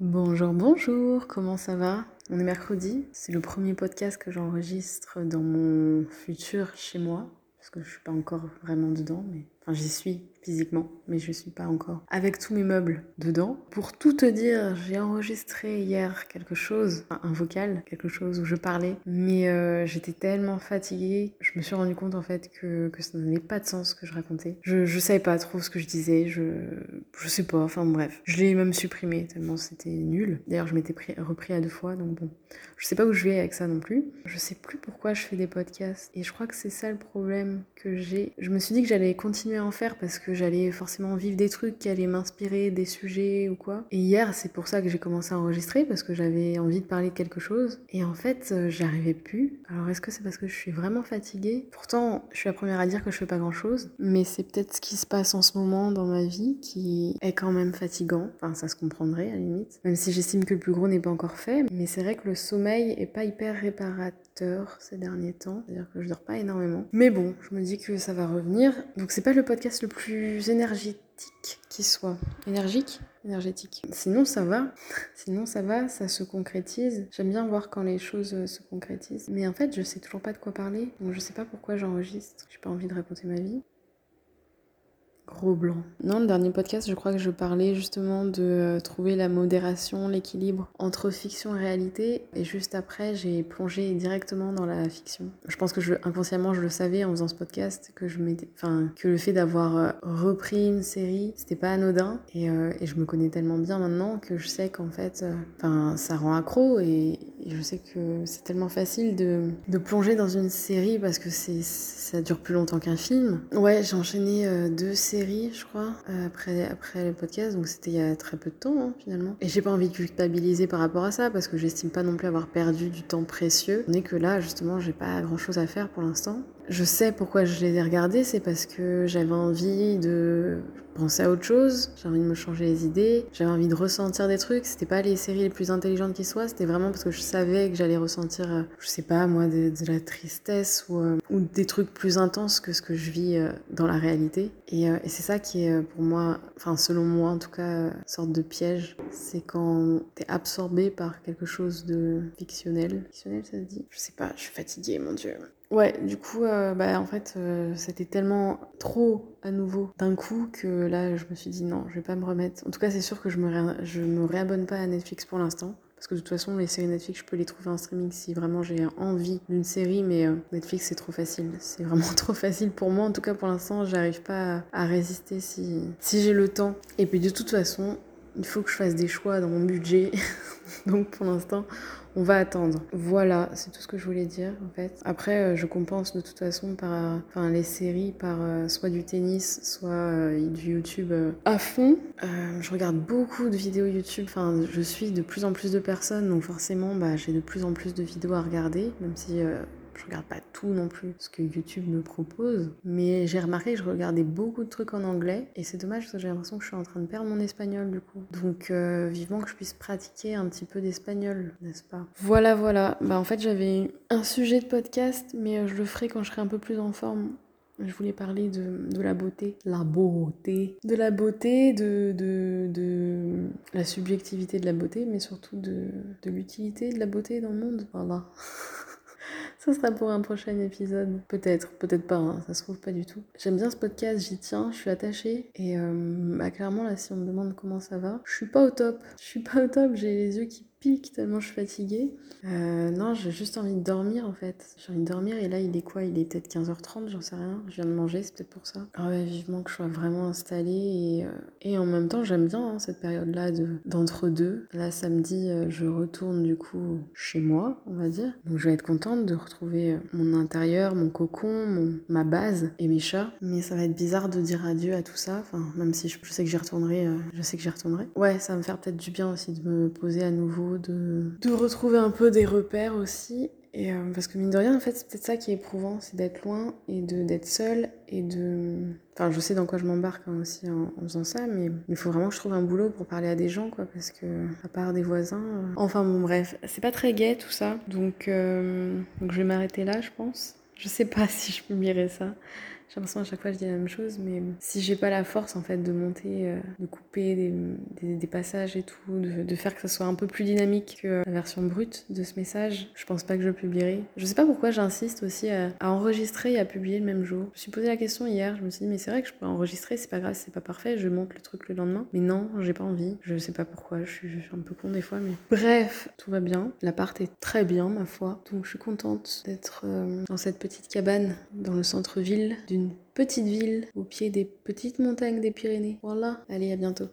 Bonjour, bonjour, comment ça va? On est mercredi, c'est le premier podcast que j'enregistre dans mon futur chez moi, parce que je suis pas encore vraiment dedans, mais j'y suis physiquement, mais je suis pas encore avec tous mes meubles dedans. Pour tout te dire, j'ai enregistré hier quelque chose, un vocal, quelque chose où je parlais, mais euh, j'étais tellement fatiguée, je me suis rendu compte en fait que, que ça n'avait pas de sens ce que je racontais. Je, je savais pas trop ce que je disais, je, je sais pas, enfin bref. Je l'ai même supprimé tellement c'était nul. D'ailleurs, je m'étais repris à deux fois, donc bon. Je sais pas où je vais avec ça non plus. Je sais plus pourquoi je fais des podcasts, et je crois que c'est ça le problème que j'ai. Je me suis dit que j'allais continuer en faire parce que j'allais forcément vivre des trucs qui allaient m'inspirer, des sujets ou quoi. Et hier, c'est pour ça que j'ai commencé à enregistrer, parce que j'avais envie de parler de quelque chose. Et en fait, euh, j'y arrivais plus. Alors est-ce que c'est parce que je suis vraiment fatiguée? Pourtant, je suis la première à dire que je fais pas grand-chose, mais c'est peut-être ce qui se passe en ce moment dans ma vie qui est quand même fatigant. Enfin, ça se comprendrait à la limite. Même si j'estime que le plus gros n'est pas encore fait. Mais c'est vrai que le sommeil est pas hyper réparateur ces derniers temps. C'est-à-dire que je dors pas énormément. Mais bon, je me dis que ça va revenir. Donc c'est pas le podcast le plus énergétique qui soit. Énergique? Énergétique. Sinon ça va. Sinon ça va, ça se concrétise. J'aime bien voir quand les choses se concrétisent. Mais en fait, je sais toujours pas de quoi parler. Donc je sais pas pourquoi j'enregistre. J'ai pas envie de raconter ma vie. Gros blanc. Non, le dernier podcast, je crois que je parlais justement de euh, trouver la modération, l'équilibre entre fiction et réalité. Et juste après, j'ai plongé directement dans la fiction. Je pense que je, inconsciemment, je le savais en faisant ce podcast, que je enfin, que le fait d'avoir euh, repris une série, c'était pas anodin. Et, euh, et, je me connais tellement bien maintenant que je sais qu'en fait, enfin, ça rend accro et, je sais que c'est tellement facile de, de, plonger dans une série parce que ça dure plus longtemps qu'un film. Ouais, j'ai enchaîné deux séries je crois, euh, après, après le podcast, donc c'était il y a très peu de temps hein, finalement. Et j'ai pas envie de culpabiliser par rapport à ça parce que j'estime pas non plus avoir perdu du temps précieux. On est que là, justement, j'ai pas grand chose à faire pour l'instant. Je sais pourquoi je les ai regardés, c'est parce que j'avais envie de penser à autre chose, j'avais envie de me changer les idées, j'avais envie de ressentir des trucs. C'était pas les séries les plus intelligentes qui soient, c'était vraiment parce que je savais que j'allais ressentir, euh, je sais pas moi, de, la tristesse ou, euh, ou, des trucs plus intenses que ce que je vis euh, dans la réalité. Et, et c'est ça qui est pour moi, enfin selon moi en tout cas, une sorte de piège. C'est quand t'es absorbé par quelque chose de fictionnel. Fictionnel ça se dit? Je sais pas, je suis fatiguée, mon dieu. Ouais, du coup, euh, bah, en fait, euh, c'était tellement trop à nouveau d'un coup que là, je me suis dit non, je vais pas me remettre. En tout cas, c'est sûr que je me, je me réabonne pas à Netflix pour l'instant. Parce que de toute façon, les séries Netflix, je peux les trouver en streaming si vraiment j'ai envie d'une série, mais euh, Netflix, c'est trop facile. C'est vraiment trop facile pour moi. En tout cas, pour l'instant, j'arrive pas à, résister si, si j'ai le temps. Et puis, de toute façon, il faut que je fasse des choix dans mon budget. Donc, pour l'instant, on va attendre. Voilà, c'est tout ce que je voulais dire en fait. Après, euh, je compense de toute façon par enfin, les séries, par euh, soit du tennis, soit euh, du YouTube à fond. je regarde beaucoup de vidéos YouTube. Je suis de plus en plus de personnes, donc forcément, bah, j'ai de plus en plus de vidéos à regarder, même si je regarde pas tout non plus ce que YouTube me propose, mais j'ai remarqué que je regardais beaucoup de trucs en anglais et c'est dommage parce que j'ai l'impression que je suis en train de perdre mon espagnol du coup. Donc euh, vivement que je puisse pratiquer un petit peu d'espagnol, n'est-ce pas? Voilà, voilà. Bah en fait j'avais un sujet de podcast, mais euh, je le ferai quand je serai un peu plus en forme. Je voulais parler de, de, la beauté. La beauté. De la beauté, de, de, de, la subjectivité de la beauté, mais surtout de, de l'utilité de la beauté dans le monde. Voilà. Ça sera pour un prochain épisode. Peut-être, peut-être pas, hein, ça se trouve pas du tout. J'aime bien ce podcast, j'y tiens, je suis attachée. Et euh, bah, clairement, là, si on me demande comment ça va, je suis pas au top. Je suis pas au top, j'ai les yeux qui pique tellement je suis fatiguée. Euh, non, j'ai juste envie de dormir en fait. J'ai envie de dormir et là il est quoi? Il est peut-être 15h30, j'en sais rien. Je viens de manger, c'est peut-être pour ça. Ah ouais, vivement que je sois vraiment installée et, euh, et en même temps j'aime bien hein, cette période-là d'entre-deux. Là samedi, euh, je retourne du coup chez moi, on va dire. Donc je vais être contente de retrouver mon intérieur, mon cocon, mon, ma base et mes chats. Mais ça va être bizarre de dire adieu à tout ça. Enfin, même si je, je sais que j'y retournerai, je sais que j'y retournerai. Ouais, ça va me faire peut-être du bien aussi de me poser à nouveau de, retrouver un peu des repères aussi. Et euh, parce que mine de rien, en fait, c'est peut-être ça qui est éprouvant, c'est d'être loin et de d'être seule et de. Enfin, je sais dans quoi je m'embarque hein, aussi en, faisant ça, mais il faut vraiment que je trouve un boulot pour parler à des gens, quoi, parce que à part des voisins. Euh, enfin bon, bref, c'est pas très gai tout ça, donc, euh, donc je vais m'arrêter là, je pense. Je sais pas si je publierai ça. J'ai l'impression à chaque fois je dis la même chose, mais si j'ai pas la force en fait de monter, euh, de couper des, passages et tout, de, faire que ça soit un peu plus dynamique que la version brute de ce message, je pense pas que je le publierai. Je sais pas pourquoi j'insiste aussi à, enregistrer et à publier le même jour. Je me suis posé la question hier, je me suis dit mais c'est vrai que je pourrais enregistrer, c'est pas grave, c'est pas parfait, je monte le truc le lendemain. Mais non, j'ai pas envie. Je sais pas pourquoi, je suis, je suis un peu con des fois, mais bref, tout va bien. L'appart est très bien ma foi, donc je suis contente d'être euh, dans cette petite cabane dans le centre-ville d'une petite ville au pied des petites montagnes des Pyrénées. Voilà, allez, à bientôt.